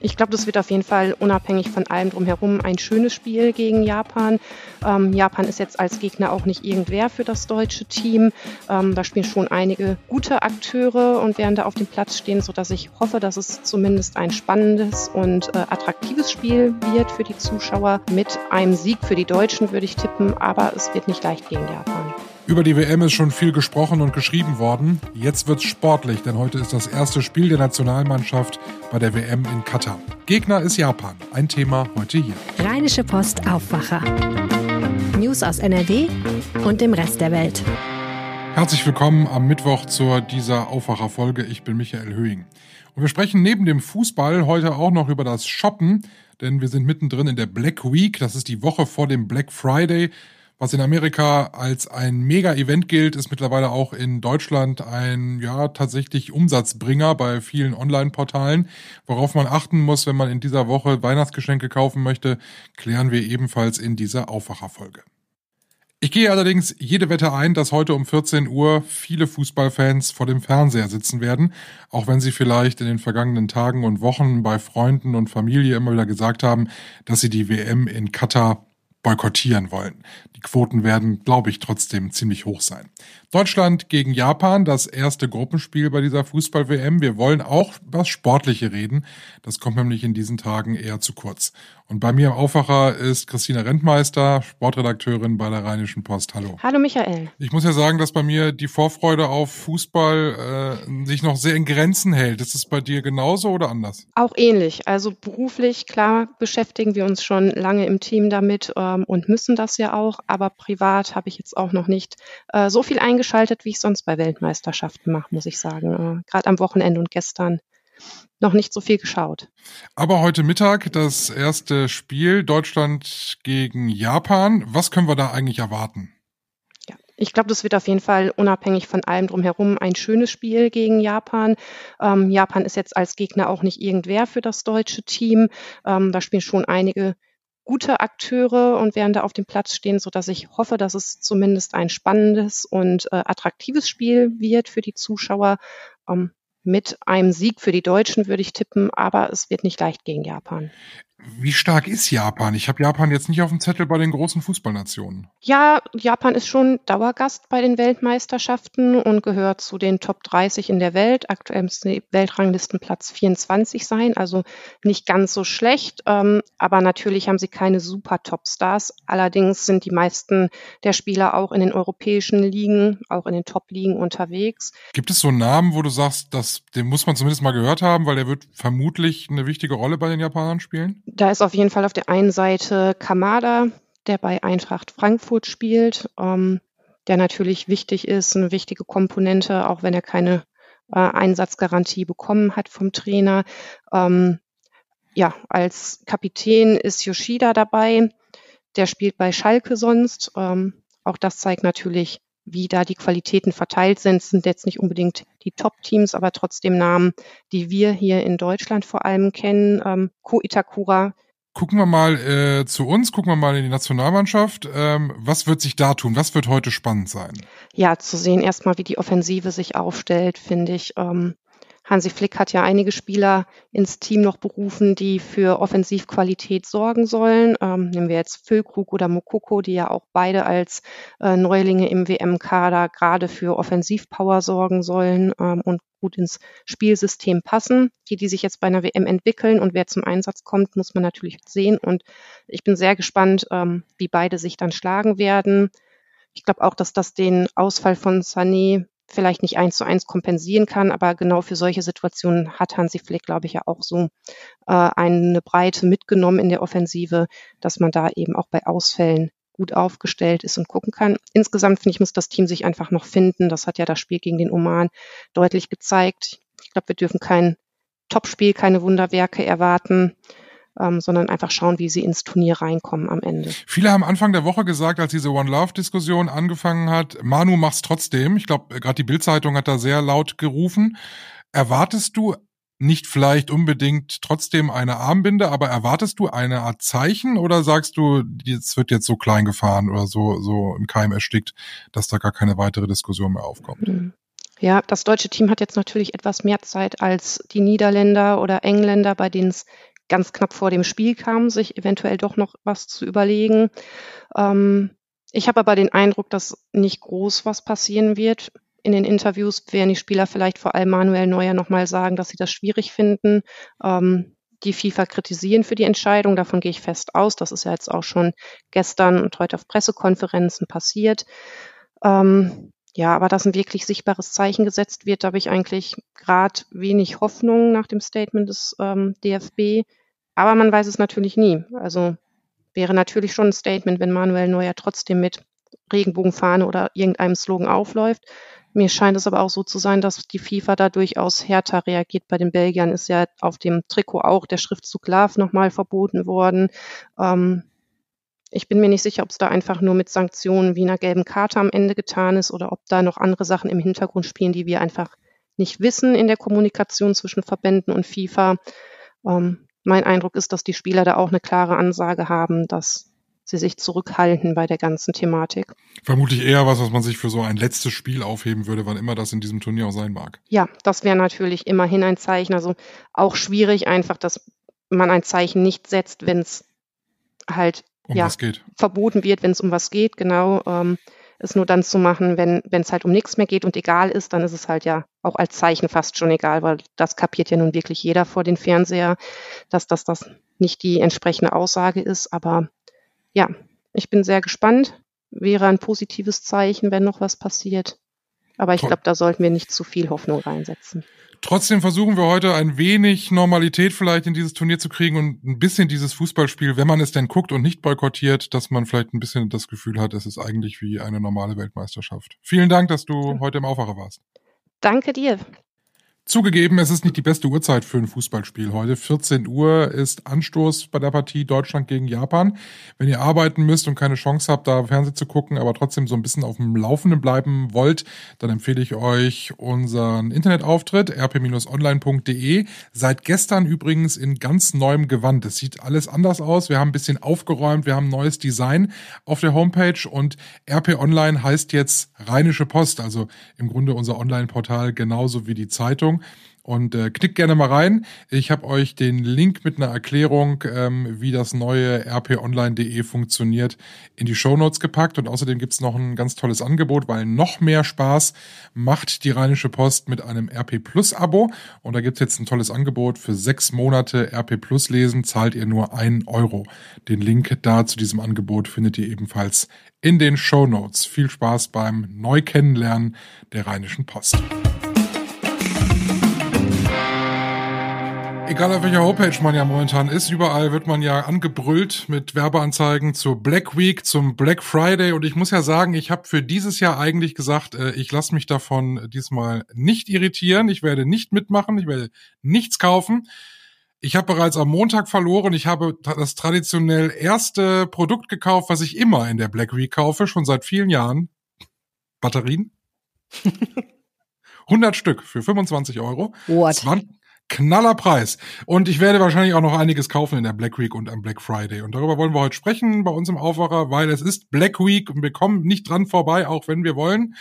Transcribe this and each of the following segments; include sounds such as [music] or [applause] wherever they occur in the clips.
Ich glaube, das wird auf jeden Fall unabhängig von allem drumherum ein schönes Spiel gegen Japan. Ähm, Japan ist jetzt als Gegner auch nicht irgendwer für das deutsche Team. Ähm, da spielen schon einige gute Akteure und werden da auf dem Platz stehen, sodass ich hoffe, dass es zumindest ein spannendes und äh, attraktives Spiel wird für die Zuschauer. Mit einem Sieg für die Deutschen würde ich tippen, aber es wird nicht leicht gegen Japan. Über die WM ist schon viel gesprochen und geschrieben worden. Jetzt wird's sportlich, denn heute ist das erste Spiel der Nationalmannschaft bei der WM in Katar. Gegner ist Japan. Ein Thema heute hier. Rheinische Post Aufwacher. News aus NRW und dem Rest der Welt. Herzlich willkommen am Mittwoch zur dieser Aufwacherfolge. Ich bin Michael Höhing. Und wir sprechen neben dem Fußball heute auch noch über das Shoppen, denn wir sind mittendrin in der Black Week. Das ist die Woche vor dem Black Friday. Was in Amerika als ein Mega-Event gilt, ist mittlerweile auch in Deutschland ein ja tatsächlich Umsatzbringer bei vielen Online-Portalen. Worauf man achten muss, wenn man in dieser Woche Weihnachtsgeschenke kaufen möchte, klären wir ebenfalls in dieser Aufwacherfolge. Ich gehe allerdings jede Wette ein, dass heute um 14 Uhr viele Fußballfans vor dem Fernseher sitzen werden, auch wenn sie vielleicht in den vergangenen Tagen und Wochen bei Freunden und Familie immer wieder gesagt haben, dass sie die WM in Katar boykottieren wollen. Die Quoten werden, glaube ich, trotzdem ziemlich hoch sein. Deutschland gegen Japan, das erste Gruppenspiel bei dieser Fußball-WM. Wir wollen auch über Sportliche reden. Das kommt nämlich in diesen Tagen eher zu kurz. Und bei mir im Aufwacher ist Christina Rentmeister, Sportredakteurin bei der Rheinischen Post. Hallo. Hallo Michael. Ich muss ja sagen, dass bei mir die Vorfreude auf Fußball äh, sich noch sehr in Grenzen hält. Ist es bei dir genauso oder anders? Auch ähnlich. Also beruflich, klar, beschäftigen wir uns schon lange im Team damit ähm, und müssen das ja auch. Aber privat habe ich jetzt auch noch nicht äh, so viel eingeschaltet, wie ich sonst bei Weltmeisterschaften mache, muss ich sagen. Äh, Gerade am Wochenende und gestern noch nicht so viel geschaut. Aber heute Mittag das erste Spiel Deutschland gegen Japan. Was können wir da eigentlich erwarten? Ich glaube, das wird auf jeden Fall unabhängig von allem drumherum ein schönes Spiel gegen Japan. Ähm, Japan ist jetzt als Gegner auch nicht irgendwer für das deutsche Team. Ähm, da spielen schon einige gute Akteure und werden da auf dem Platz stehen, so dass ich hoffe, dass es zumindest ein spannendes und äh, attraktives Spiel wird für die Zuschauer. Ähm, mit einem Sieg für die Deutschen würde ich tippen, aber es wird nicht leicht gegen Japan. Wie stark ist Japan? Ich habe Japan jetzt nicht auf dem Zettel bei den großen Fußballnationen. Ja, Japan ist schon Dauergast bei den Weltmeisterschaften und gehört zu den Top 30 in der Welt. Aktuell müsste Weltranglistenplatz 24 sein, also nicht ganz so schlecht. Ähm, aber natürlich haben sie keine super Top-Stars. Allerdings sind die meisten der Spieler auch in den europäischen Ligen, auch in den Top-Ligen unterwegs. Gibt es so Namen, wo du sagst, dass, den muss man zumindest mal gehört haben, weil der wird vermutlich eine wichtige Rolle bei den Japanern spielen? Da ist auf jeden Fall auf der einen Seite Kamada, der bei Eintracht Frankfurt spielt, ähm, der natürlich wichtig ist, eine wichtige Komponente, auch wenn er keine äh, Einsatzgarantie bekommen hat vom Trainer. Ähm, ja, als Kapitän ist Yoshida dabei. Der spielt bei Schalke sonst. Ähm, auch das zeigt natürlich, wie da die Qualitäten verteilt sind. Es sind jetzt nicht unbedingt die Top-Teams, aber trotzdem Namen, die wir hier in Deutschland vor allem kennen. Ähm, Ko Itakura. Gucken wir mal äh, zu uns, gucken wir mal in die Nationalmannschaft. Ähm, was wird sich da tun? Was wird heute spannend sein? Ja, zu sehen erstmal, wie die Offensive sich aufstellt, finde ich. Ähm, Hansi Flick hat ja einige Spieler ins Team noch berufen, die für Offensivqualität sorgen sollen. Ähm, nehmen wir jetzt Füllkrug oder Mokoko, die ja auch beide als äh, Neulinge im WM-Kader gerade für Offensivpower sorgen sollen ähm, und gut ins Spielsystem passen. Die, die sich jetzt bei einer WM entwickeln und wer zum Einsatz kommt, muss man natürlich sehen. Und ich bin sehr gespannt, ähm, wie beide sich dann schlagen werden. Ich glaube auch, dass das den Ausfall von Sané vielleicht nicht eins zu eins kompensieren kann, aber genau für solche Situationen hat Hansi Flick, glaube ich, ja auch so äh, eine Breite mitgenommen in der Offensive, dass man da eben auch bei Ausfällen gut aufgestellt ist und gucken kann. Insgesamt finde ich, muss das Team sich einfach noch finden. Das hat ja das Spiel gegen den Oman deutlich gezeigt. Ich glaube, wir dürfen kein Topspiel, keine Wunderwerke erwarten ähm, sondern einfach schauen, wie sie ins Turnier reinkommen am Ende. Viele haben Anfang der Woche gesagt, als diese One Love Diskussion angefangen hat, Manu mach's trotzdem. Ich glaube, gerade die Bildzeitung hat da sehr laut gerufen. Erwartest du nicht vielleicht unbedingt trotzdem eine Armbinde, aber erwartest du eine Art Zeichen oder sagst du, es wird jetzt so klein gefahren oder so, so im Keim erstickt, dass da gar keine weitere Diskussion mehr aufkommt? Mhm. Ja, das deutsche Team hat jetzt natürlich etwas mehr Zeit als die Niederländer oder Engländer, bei denen es ganz knapp vor dem Spiel kam, sich eventuell doch noch was zu überlegen. Ähm, ich habe aber den Eindruck, dass nicht groß was passieren wird. In den Interviews werden die Spieler vielleicht vor allem Manuel Neuer nochmal sagen, dass sie das schwierig finden. Ähm, die FIFA kritisieren für die Entscheidung. Davon gehe ich fest aus. Das ist ja jetzt auch schon gestern und heute auf Pressekonferenzen passiert. Ähm, ja, aber dass ein wirklich sichtbares Zeichen gesetzt wird, da habe ich eigentlich gerade wenig Hoffnung nach dem Statement des ähm, DFB. Aber man weiß es natürlich nie. Also wäre natürlich schon ein Statement, wenn Manuel Neuer trotzdem mit Regenbogenfahne oder irgendeinem Slogan aufläuft. Mir scheint es aber auch so zu sein, dass die FIFA da durchaus härter reagiert. Bei den Belgiern ist ja auf dem Trikot auch der Schriftzug Love nochmal verboten worden. Ähm, ich bin mir nicht sicher, ob es da einfach nur mit Sanktionen wie einer gelben Karte am Ende getan ist oder ob da noch andere Sachen im Hintergrund spielen, die wir einfach nicht wissen in der Kommunikation zwischen Verbänden und FIFA. Ähm, mein Eindruck ist, dass die Spieler da auch eine klare Ansage haben, dass sie sich zurückhalten bei der ganzen Thematik. Vermutlich eher was, was man sich für so ein letztes Spiel aufheben würde, wann immer das in diesem Turnier auch sein mag. Ja, das wäre natürlich immerhin ein Zeichen. Also auch schwierig einfach, dass man ein Zeichen nicht setzt, wenn es halt um ja, verboten wird, wenn es um was geht, genau. Ähm, es nur dann zu machen, wenn es halt um nichts mehr geht und egal ist, dann ist es halt ja auch als Zeichen fast schon egal, weil das kapiert ja nun wirklich jeder vor den Fernseher, dass das, das nicht die entsprechende Aussage ist. Aber ja, ich bin sehr gespannt. Wäre ein positives Zeichen, wenn noch was passiert. Aber ich glaube, da sollten wir nicht zu viel Hoffnung reinsetzen. Trotzdem versuchen wir heute ein wenig Normalität vielleicht in dieses Turnier zu kriegen und ein bisschen dieses Fußballspiel, wenn man es denn guckt und nicht boykottiert, dass man vielleicht ein bisschen das Gefühl hat, es ist eigentlich wie eine normale Weltmeisterschaft. Vielen Dank, dass du heute im Aufwacher warst. Danke dir. Zugegeben, es ist nicht die beste Uhrzeit für ein Fußballspiel heute. 14 Uhr ist Anstoß bei der Partie Deutschland gegen Japan. Wenn ihr arbeiten müsst und keine Chance habt, da Fernsehen zu gucken, aber trotzdem so ein bisschen auf dem Laufenden bleiben wollt, dann empfehle ich euch unseren Internetauftritt rp-online.de. Seit gestern übrigens in ganz neuem Gewand. Es sieht alles anders aus. Wir haben ein bisschen aufgeräumt, wir haben neues Design auf der Homepage und RP Online heißt jetzt Rheinische Post, also im Grunde unser Online-Portal genauso wie die Zeitung. Und äh, klickt gerne mal rein. Ich habe euch den Link mit einer Erklärung, ähm, wie das neue rponline.de funktioniert, in die Show Notes gepackt. Und außerdem gibt's noch ein ganz tolles Angebot, weil noch mehr Spaß macht die Rheinische Post mit einem RP Plus Abo. Und da gibt's jetzt ein tolles Angebot. Für sechs Monate RP Plus lesen zahlt ihr nur einen Euro. Den Link da zu diesem Angebot findet ihr ebenfalls in den Show Notes. Viel Spaß beim Neukennenlernen der Rheinischen Post. Egal auf welcher Homepage man ja momentan ist, überall wird man ja angebrüllt mit Werbeanzeigen zur Black Week, zum Black Friday. Und ich muss ja sagen, ich habe für dieses Jahr eigentlich gesagt, äh, ich lasse mich davon diesmal nicht irritieren. Ich werde nicht mitmachen, ich werde nichts kaufen. Ich habe bereits am Montag verloren. Ich habe das traditionell erste Produkt gekauft, was ich immer in der Black Week kaufe, schon seit vielen Jahren. Batterien. [laughs] 100 Stück für 25 Euro. What? 20, knaller Preis. Und ich werde wahrscheinlich auch noch einiges kaufen in der Black Week und am Black Friday. Und darüber wollen wir heute sprechen bei uns im Aufwacher, weil es ist Black Week und wir kommen nicht dran vorbei, auch wenn wir wollen.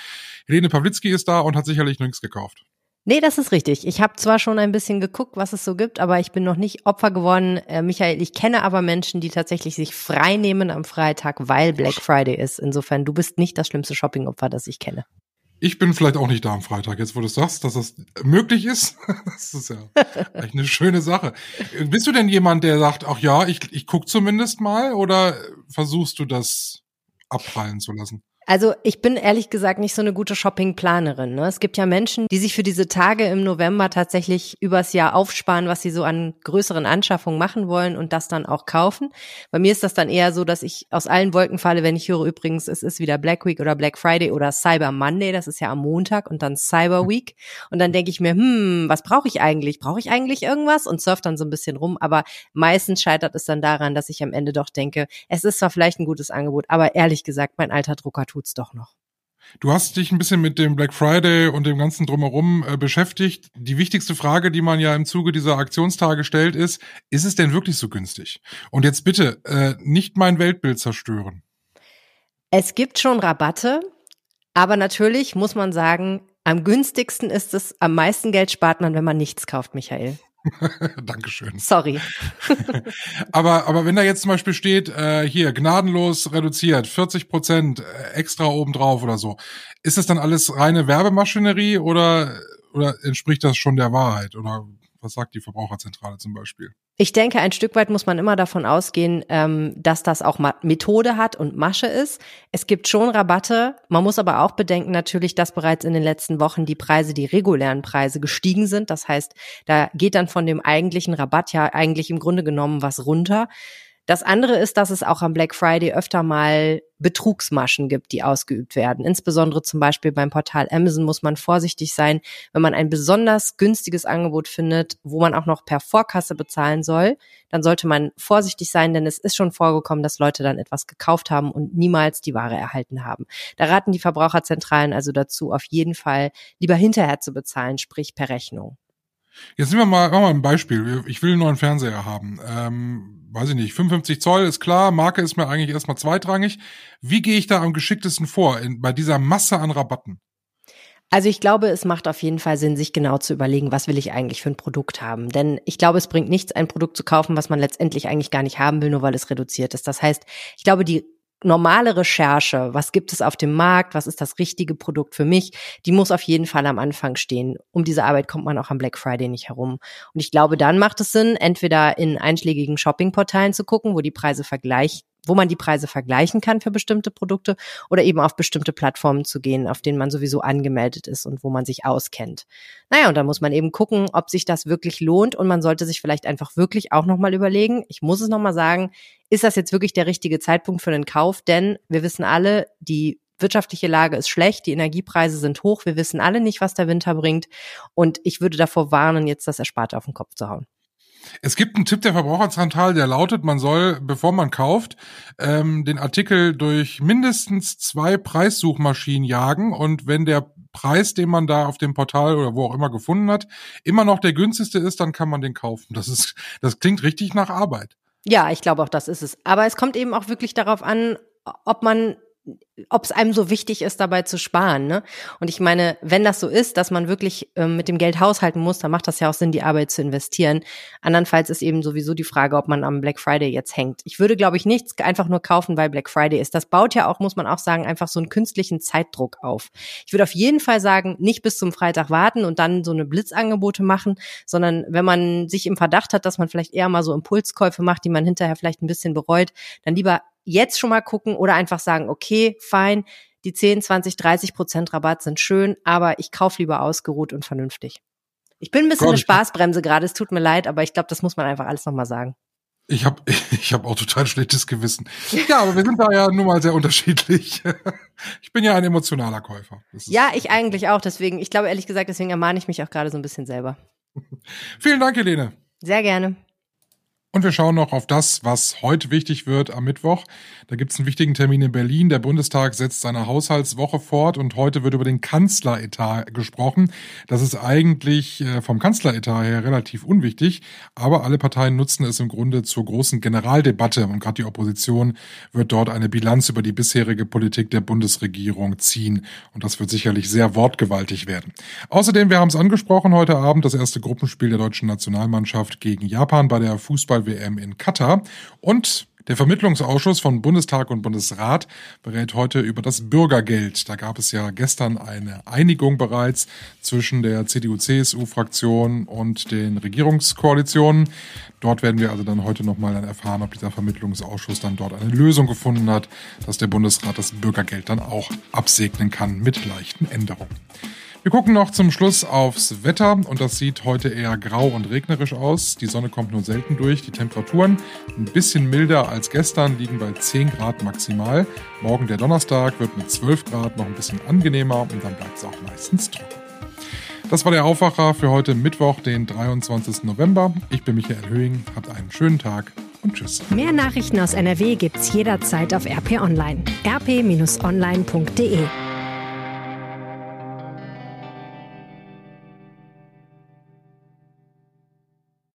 Helene Pawlitzki ist da und hat sicherlich nichts gekauft. Nee, das ist richtig. Ich habe zwar schon ein bisschen geguckt, was es so gibt, aber ich bin noch nicht Opfer geworden. Äh, Michael, ich kenne aber Menschen, die tatsächlich sich frei nehmen am Freitag, weil Black Friday ist. Insofern, du bist nicht das schlimmste Shopping-Opfer, das ich kenne. Ich bin vielleicht auch nicht da am Freitag, jetzt wo du sagst, dass das möglich ist. [laughs] Das ist ja echt eine schöne Sache. Bist du denn jemand, der sagt, ach ja, ich, ich guck zumindest mal, oder versuchst du das abprallen zu lassen? Also ich bin ehrlich gesagt nicht so eine gute Shoppingplanerin. Ne? Es gibt ja Menschen, die sich für diese Tage im November tatsächlich übers Jahr aufsparen, was sie so an größeren Anschaffungen machen wollen und das dann auch kaufen. Bei mir ist das dann eher so, dass ich aus allen Wolken falle, wenn ich höre übrigens, es ist wieder Black Week oder Black Friday oder Cyber Monday, das ist ja am Montag und dann Cyber Week. Und dann denke ich mir, hm, was brauche ich eigentlich? Brauche ich eigentlich irgendwas? Und surf dann so ein bisschen rum. Aber meistens scheitert es dann daran, dass ich am Ende doch denke, es ist zwar vielleicht ein gutes Angebot, aber ehrlich gesagt, mein alter Drucker tut tut's doch noch. Du hast dich ein bisschen mit dem Black Friday und dem ganzen drumherum äh, beschäftigt. Die wichtigste Frage, die man ja im Zuge dieser Aktionstage stellt, ist, ist es denn wirklich so günstig? Und jetzt bitte äh, nicht mein Weltbild zerstören. Es gibt schon Rabatte, aber natürlich muss man sagen, am günstigsten ist es, am meisten Geld spart man, wenn man nichts kauft, Michael. [laughs] Dankeschön. Sorry. [laughs] aber, aber wenn da jetzt zum Beispiel steht, äh, hier, gnadenlos reduziert, 40 Prozent äh, extra obendrauf oder so, ist das dann alles reine Werbemaschinerie oder, oder entspricht das schon der Wahrheit? Oder was sagt die Verbraucherzentrale zum Beispiel? Ich denke, ein Stück weit muss man immer davon ausgehen, ähm, dass das auch Methode hat und Masche ist. Es gibt schon Rabatte. Man muss aber auch bedenken natürlich, dass bereits in den letzten Wochen die Preise, die regulären Preise gestiegen sind. Das heißt, da geht dann von dem eigentlichen Rabatt ja eigentlich im Grunde genommen was runter. Das andere ist, dass es auch am Black Friday öfter mal Betrugsmaschen gibt, die ausgeübt werden. Insbesondere zum Beispiel beim Portal Amazon muss man vorsichtig sein, wenn man ein besonders günstiges Angebot findet, wo man auch noch per Vorkasse bezahlen soll, dann sollte man vorsichtig sein, denn es ist schon vorgekommen, dass Leute dann etwas gekauft haben und niemals die Ware erhalten haben. Da raten die Verbraucherzentralen also dazu, auf jeden Fall lieber hinterher zu bezahlen, sprich per Rechnung. Jetzt nehmen wir mal, machen wir ein Beispiel. Ich will einen neuen Fernseher haben. Ähm, weiß ich nicht, 55 Zoll ist klar, Marke ist mir eigentlich erstmal zweitrangig. Wie gehe ich da am geschicktesten vor in, bei dieser Masse an Rabatten? Also ich glaube, es macht auf jeden Fall Sinn, sich genau zu überlegen, was will ich eigentlich für ein Produkt haben. Denn ich glaube, es bringt nichts, ein Produkt zu kaufen, was man letztendlich eigentlich gar nicht haben will, nur weil es reduziert ist. Das heißt, ich glaube, die normale Recherche, was gibt es auf dem Markt, was ist das richtige Produkt für mich, die muss auf jeden Fall am Anfang stehen. Um diese Arbeit kommt man auch am Black Friday nicht herum. Und ich glaube, dann macht es Sinn, entweder in einschlägigen Shoppingportalen zu gucken, wo die Preise vergleich wo man die Preise vergleichen kann für bestimmte Produkte oder eben auf bestimmte Plattformen zu gehen, auf denen man sowieso angemeldet ist und wo man sich auskennt. Naja, und dann muss man eben gucken, ob sich das wirklich lohnt und man sollte sich vielleicht einfach wirklich auch nochmal überlegen, ich muss es nochmal sagen, ist das jetzt wirklich der richtige Zeitpunkt für den Kauf? Denn wir wissen alle, die wirtschaftliche Lage ist schlecht, die Energiepreise sind hoch, wir wissen alle nicht, was der Winter bringt und ich würde davor warnen, jetzt das Ersparte auf den Kopf zu hauen. Es gibt einen Tipp der Verbraucherzentrale, der lautet, man soll, bevor man kauft, ähm, den Artikel durch mindestens zwei Preissuchmaschinen jagen und wenn der Preis, den man da auf dem Portal oder wo auch immer gefunden hat, immer noch der günstigste ist, dann kann man den kaufen. Das ist, das klingt richtig nach Arbeit. Ja, ich glaube auch, das ist es. Aber es kommt eben auch wirklich darauf an, ob man ob es einem so wichtig ist, dabei zu sparen. Ne? Und ich meine, wenn das so ist, dass man wirklich ähm, mit dem Geld haushalten muss, dann macht das ja auch Sinn, die Arbeit zu investieren. Andernfalls ist eben sowieso die Frage, ob man am Black Friday jetzt hängt. Ich würde, glaube ich, nichts einfach nur kaufen, weil Black Friday ist. Das baut ja auch, muss man auch sagen, einfach so einen künstlichen Zeitdruck auf. Ich würde auf jeden Fall sagen, nicht bis zum Freitag warten und dann so eine Blitzangebote machen, sondern wenn man sich im Verdacht hat, dass man vielleicht eher mal so Impulskäufe macht, die man hinterher vielleicht ein bisschen bereut, dann lieber jetzt schon mal gucken oder einfach sagen, okay, fein, die 10, 20, 30 Prozent Rabatt sind schön, aber ich kaufe lieber ausgeruht und vernünftig. Ich bin ein bisschen Gott, eine Spaßbremse gerade, es tut mir leid, aber ich glaube, das muss man einfach alles nochmal sagen. Ich habe [laughs] ich hab auch total schlechtes Gewissen. Ja, aber wir sind da ja nun mal sehr unterschiedlich. [laughs] Ich bin ja ein emotionaler Käufer. Ja, ich eigentlich auch. Deswegen, ich glaube ehrlich gesagt, deswegen ermahne ich mich auch gerade so ein bisschen selber. Vielen Dank, Helene. Sehr gerne. Und wir schauen noch auf das, was heute wichtig wird am Mittwoch. Da gibt es einen wichtigen Termin in Berlin. Der Bundestag setzt seine Haushaltswoche fort und heute wird über den Kanzleretat gesprochen. Das ist eigentlich äh, vom Kanzleretat her relativ unwichtig, aber alle Parteien nutzen es im Grunde zur großen Generaldebatte und gerade die Opposition wird dort eine Bilanz über die bisherige Politik der Bundesregierung ziehen und das wird sicherlich sehr wortgewaltig werden. Außerdem, wir haben es angesprochen, heute Abend das erste Gruppenspiel der deutschen Nationalmannschaft gegen Japan bei der Fußball Fußball-WM in Katar. Und der Vermittlungsausschuss von Bundestag und Bundesrat berät heute über das Bürgergeld. Da gab es ja gestern eine Einigung bereits zwischen der CDU-CSU-Fraktion und den Regierungskoalitionen. Dort werden wir also dann heute nochmal dann erfahren, ob dieser Vermittlungsausschuss dann dort eine Lösung gefunden hat, dass der Bundesrat das Bürgergeld dann auch absegnen kann mit leichten Änderungen. Wir gucken noch zum Schluss aufs Wetter und das sieht heute eher grau und regnerisch aus. Die Sonne kommt nur selten durch. Die Temperaturen ein bisschen milder als gestern, liegen bei 10 Grad maximal. Morgen der Donnerstag wird mit 12 Grad noch ein bisschen angenehmer und dann bleibt es auch meistens trocken. Das war der Aufwacher für heute Mittwoch, den 23. November. Ich bin Michael Höhing. Habt einen schönen Tag und tschüss. Mehr Nachrichten aus NRW gibt's jederzeit auf RP Online. rp-online.de